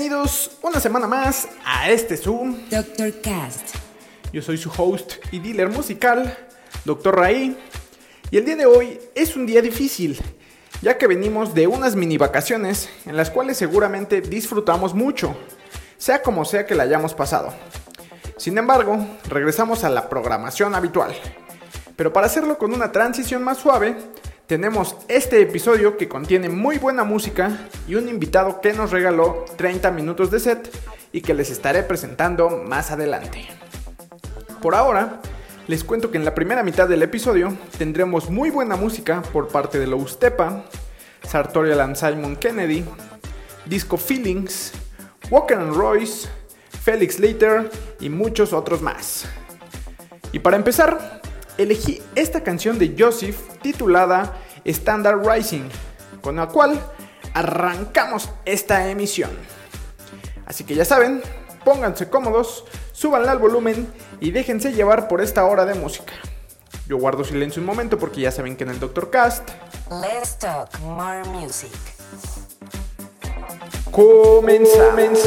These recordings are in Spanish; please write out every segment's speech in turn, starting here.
Bienvenidos una semana más a este Zoom. Dr. Cast. Yo soy su host y dealer musical, Dr. Raí. Y el día de hoy es un día difícil, ya que venimos de unas mini vacaciones en las cuales seguramente disfrutamos mucho, sea como sea que la hayamos pasado. Sin embargo, regresamos a la programación habitual. Pero para hacerlo con una transición más suave, tenemos este episodio que contiene muy buena música y un invitado que nos regaló 30 minutos de set y que les estaré presentando más adelante. Por ahora, les cuento que en la primera mitad del episodio tendremos muy buena música por parte de Loustepa, Sartorial and Simon Kennedy, Disco Feelings, Walker and Royce, Felix Slater y muchos otros más. Y para empezar, elegí esta canción de Joseph titulada Standard Rising, con la cual arrancamos esta emisión. Así que ya saben, pónganse cómodos, súbanle al volumen y déjense llevar por esta hora de música. Yo guardo silencio un momento porque ya saben que en el Doctor Cast Let's talk more music. comenzamos.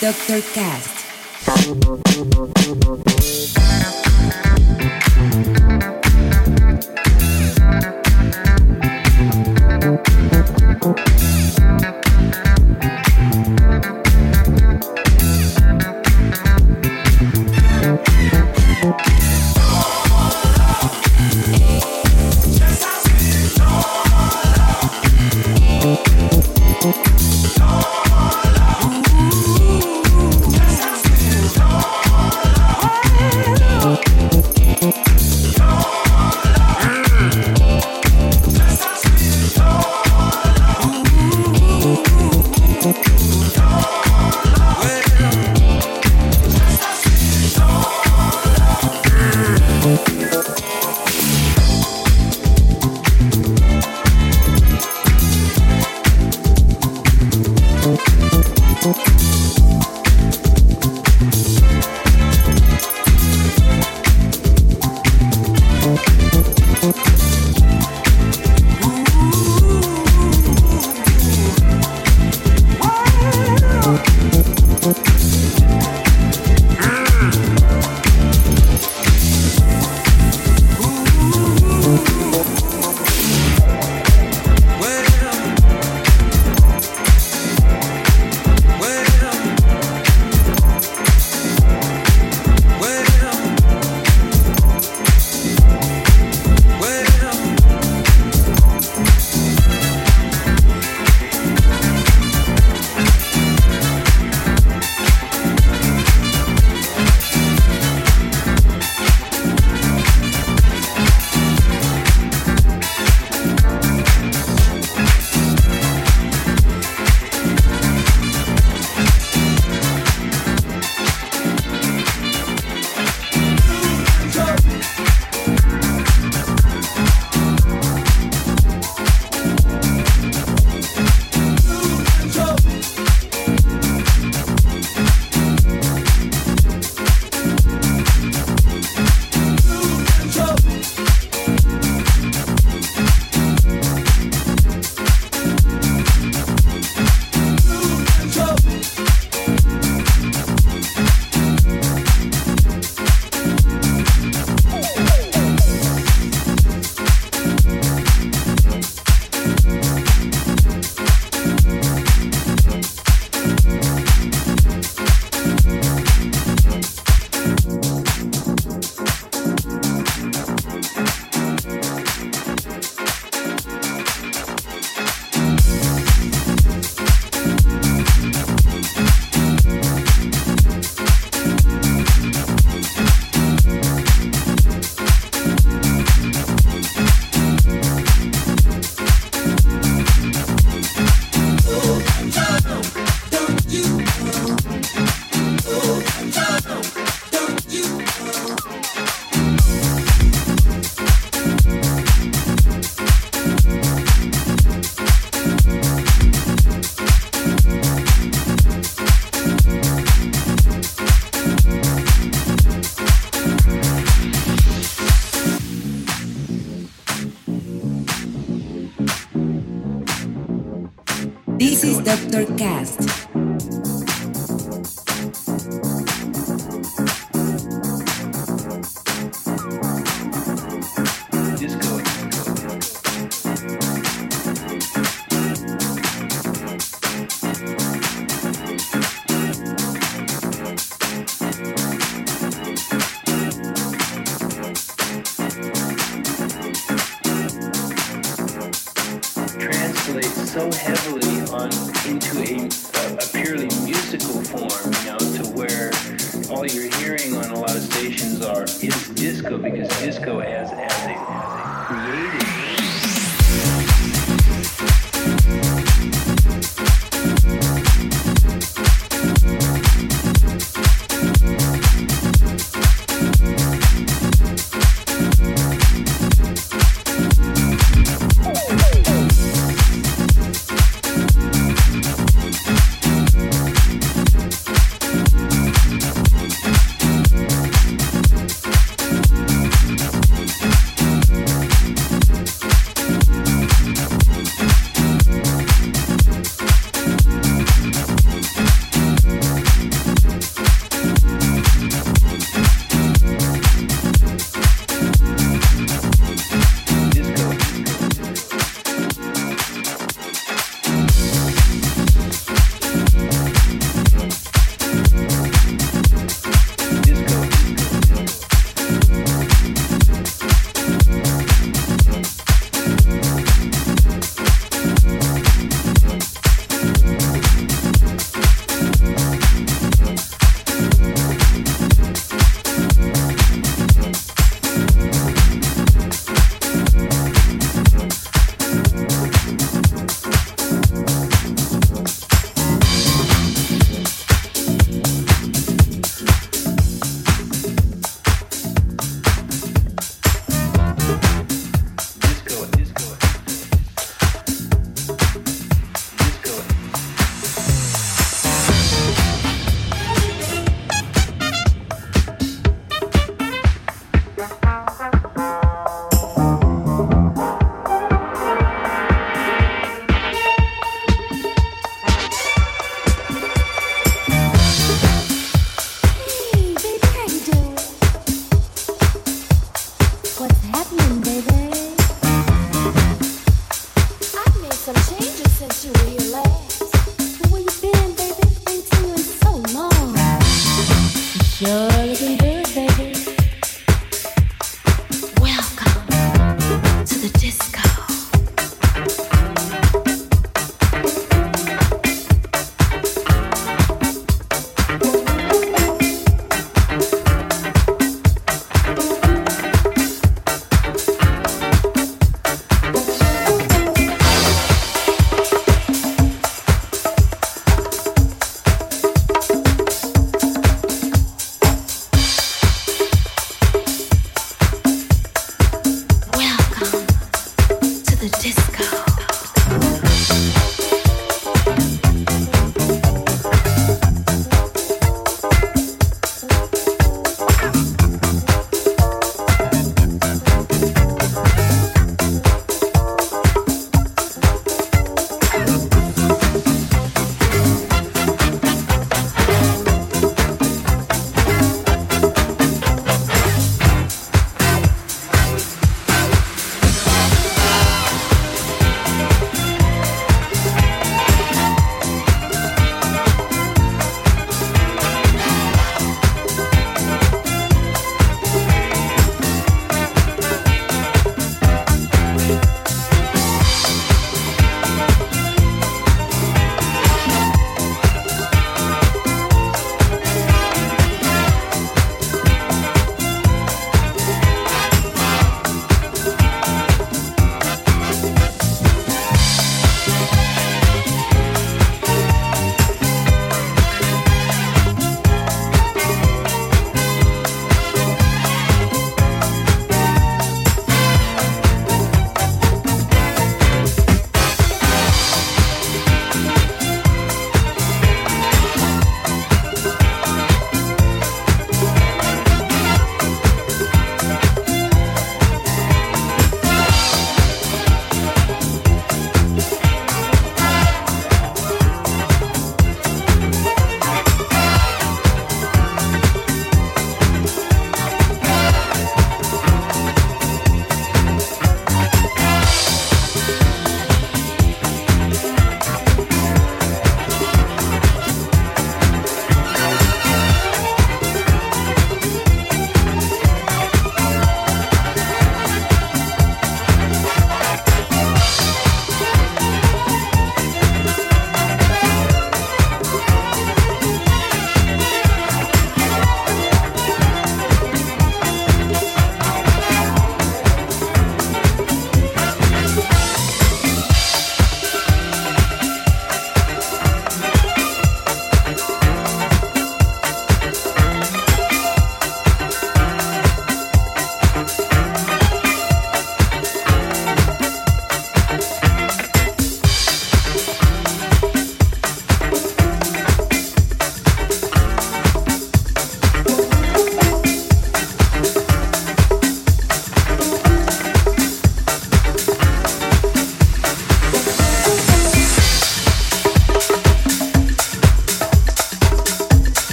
Dr. Cast. This is Dr. Cast.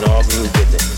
Can all groove with it.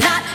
Not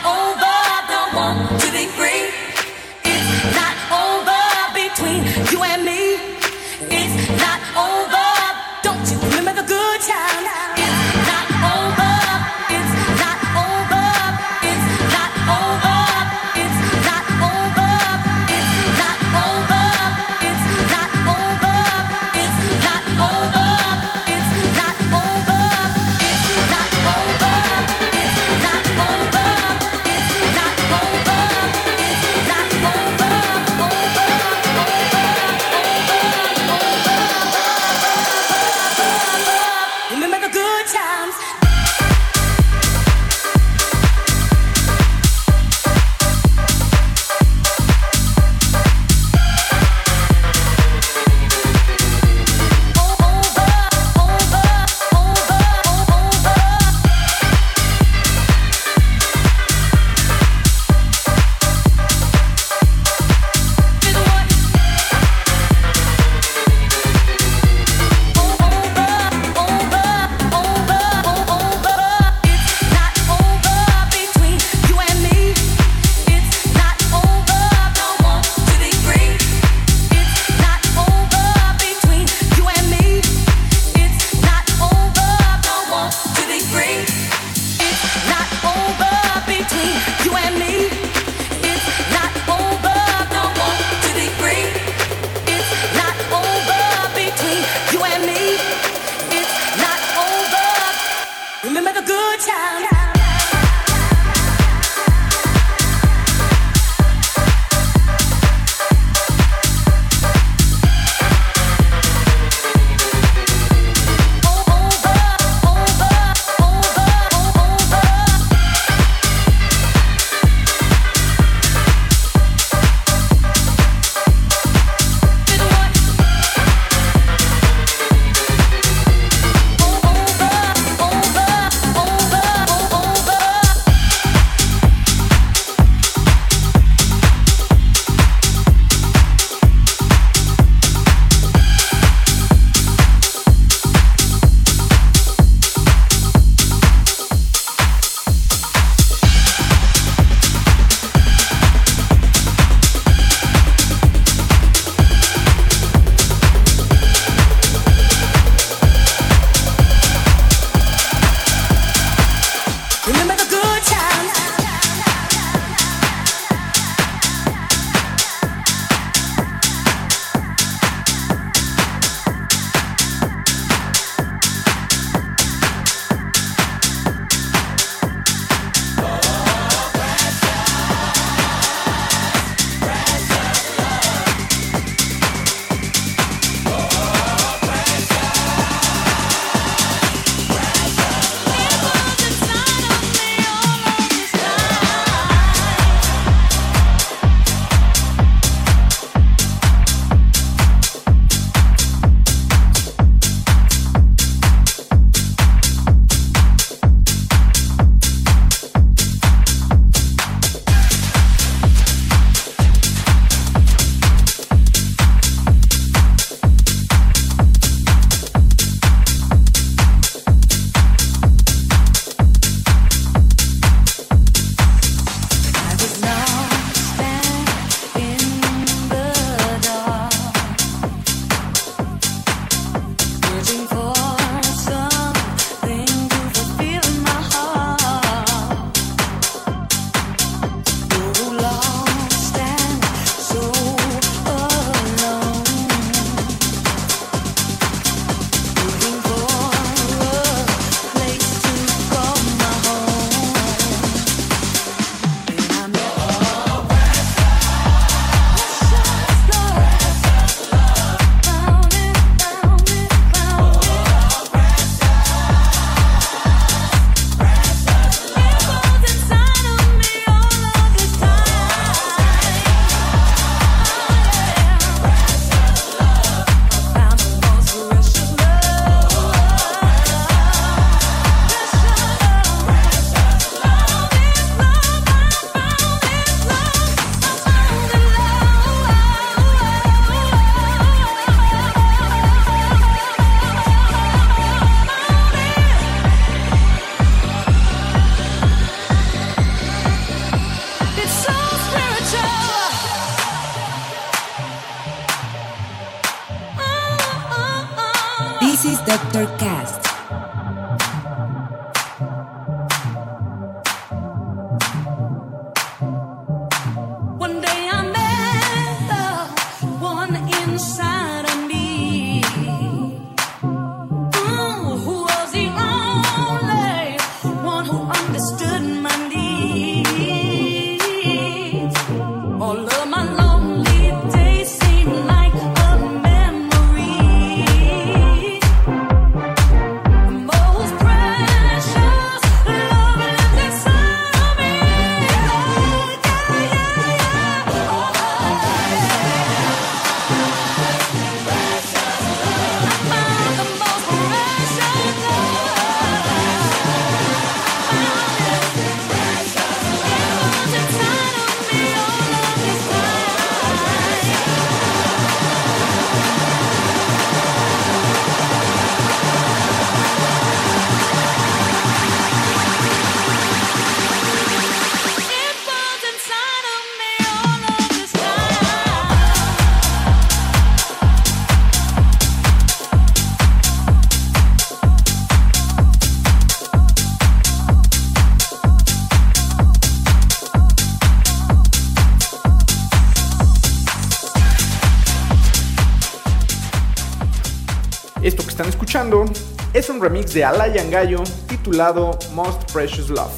de Alayan Gallo titulado Most Precious Love,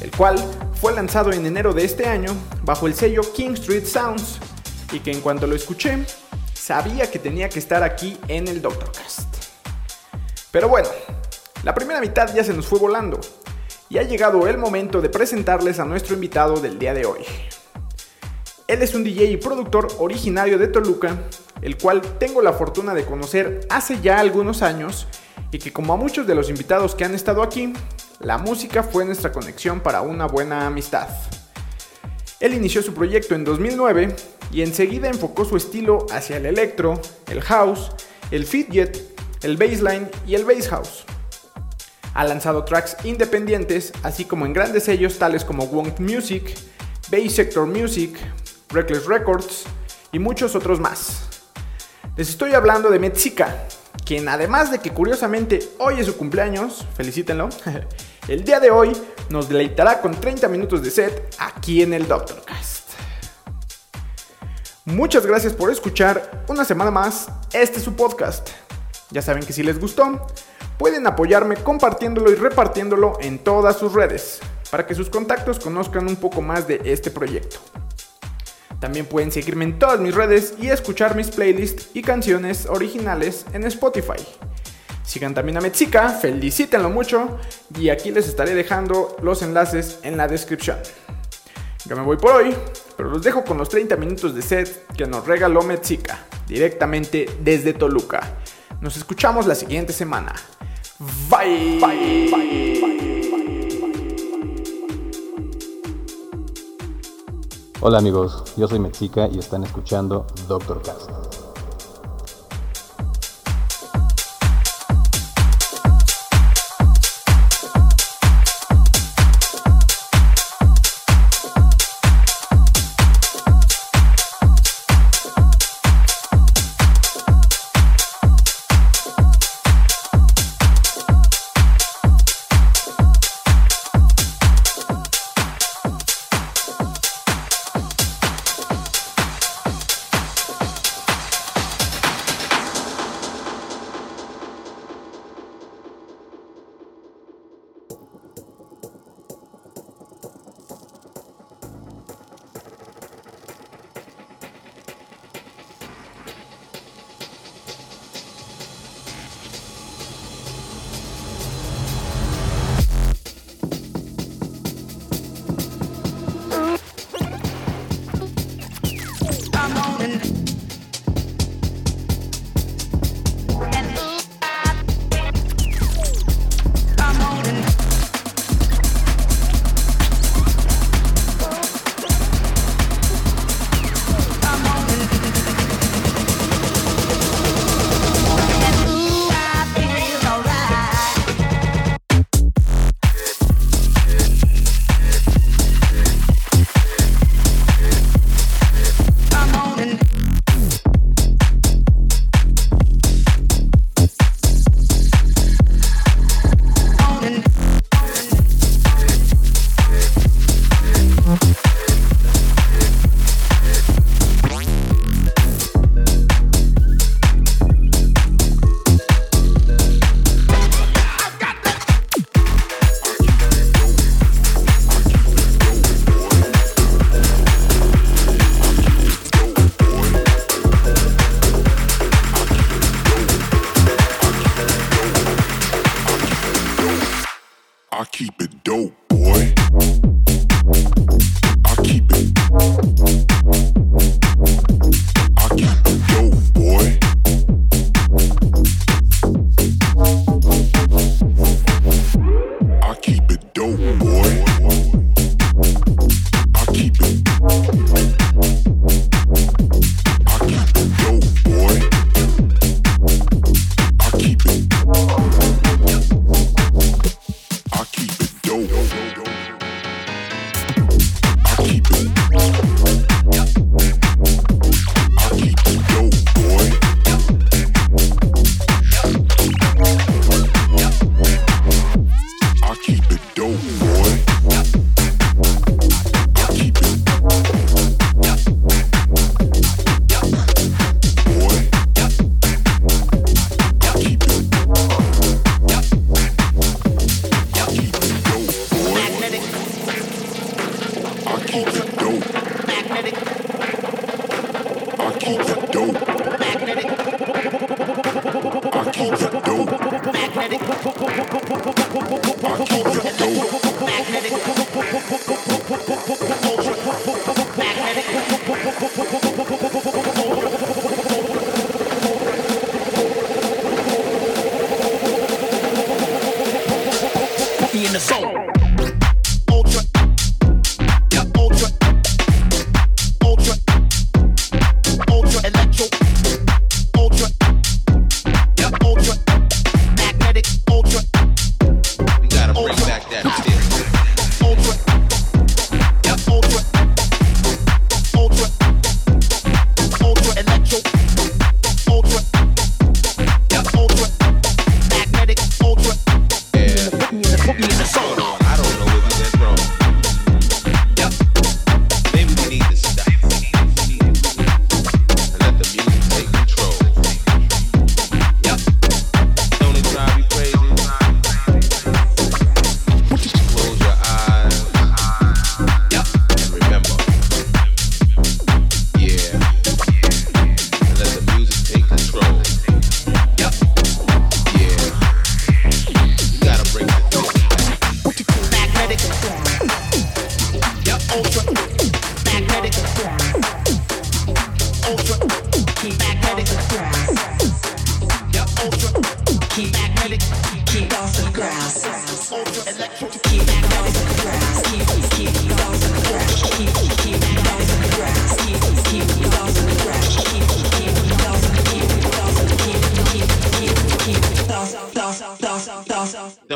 el cual fue lanzado en enero de este año bajo el sello King Street Sounds y que en cuanto lo escuché, sabía que tenía que estar aquí en el Doctorcast. Pero bueno, la primera mitad ya se nos fue volando y ha llegado el momento de presentarles a nuestro invitado del día de hoy. Él es un DJ y productor originario de Toluca, el cual tengo la fortuna de conocer hace ya algunos años y que como a muchos de los invitados que han estado aquí, la música fue nuestra conexión para una buena amistad. Él inició su proyecto en 2009 y enseguida enfocó su estilo hacia el electro, el house, el fidget, el bassline y el bass house. Ha lanzado tracks independientes, así como en grandes sellos tales como Wonk Music, Bass Sector Music, Reckless Records y muchos otros más. Les estoy hablando de Metzika, quien además de que curiosamente hoy es su cumpleaños, felicítenlo, el día de hoy nos deleitará con 30 minutos de set aquí en el Doctorcast. Muchas gracias por escuchar una semana más este es su podcast. Ya saben que si les gustó, pueden apoyarme compartiéndolo y repartiéndolo en todas sus redes, para que sus contactos conozcan un poco más de este proyecto. También pueden seguirme en todas mis redes y escuchar mis playlists y canciones originales en Spotify. Sigan también a Metzika, felicítenlo mucho y aquí les estaré dejando los enlaces en la descripción. Yo me voy por hoy, pero los dejo con los 30 minutos de set que nos regaló Metzika, directamente desde Toluca. Nos escuchamos la siguiente semana. Bye. bye, bye, bye. Hola amigos, yo soy Mexica y están escuchando Doctor Cast.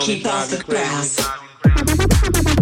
keep off the grass.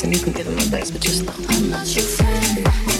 and you can get in my best, but you're still I'm not your friend.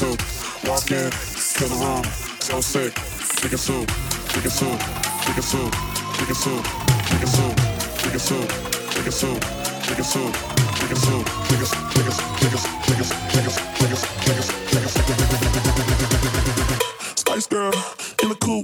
soup, dark skin, fill the room, so sick, chicken soup, chicken soup, chicken soup, chicken soup, chicken soup, chicken soup, chicken soup, chicken soup, chicken soup, chicken soup, chicken soup, chicken soup, chicken soup, chicken soup, chicken soup, chicken soup, chicken soup, chicken soup, Spice girl in the cool.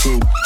to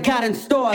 I got in store.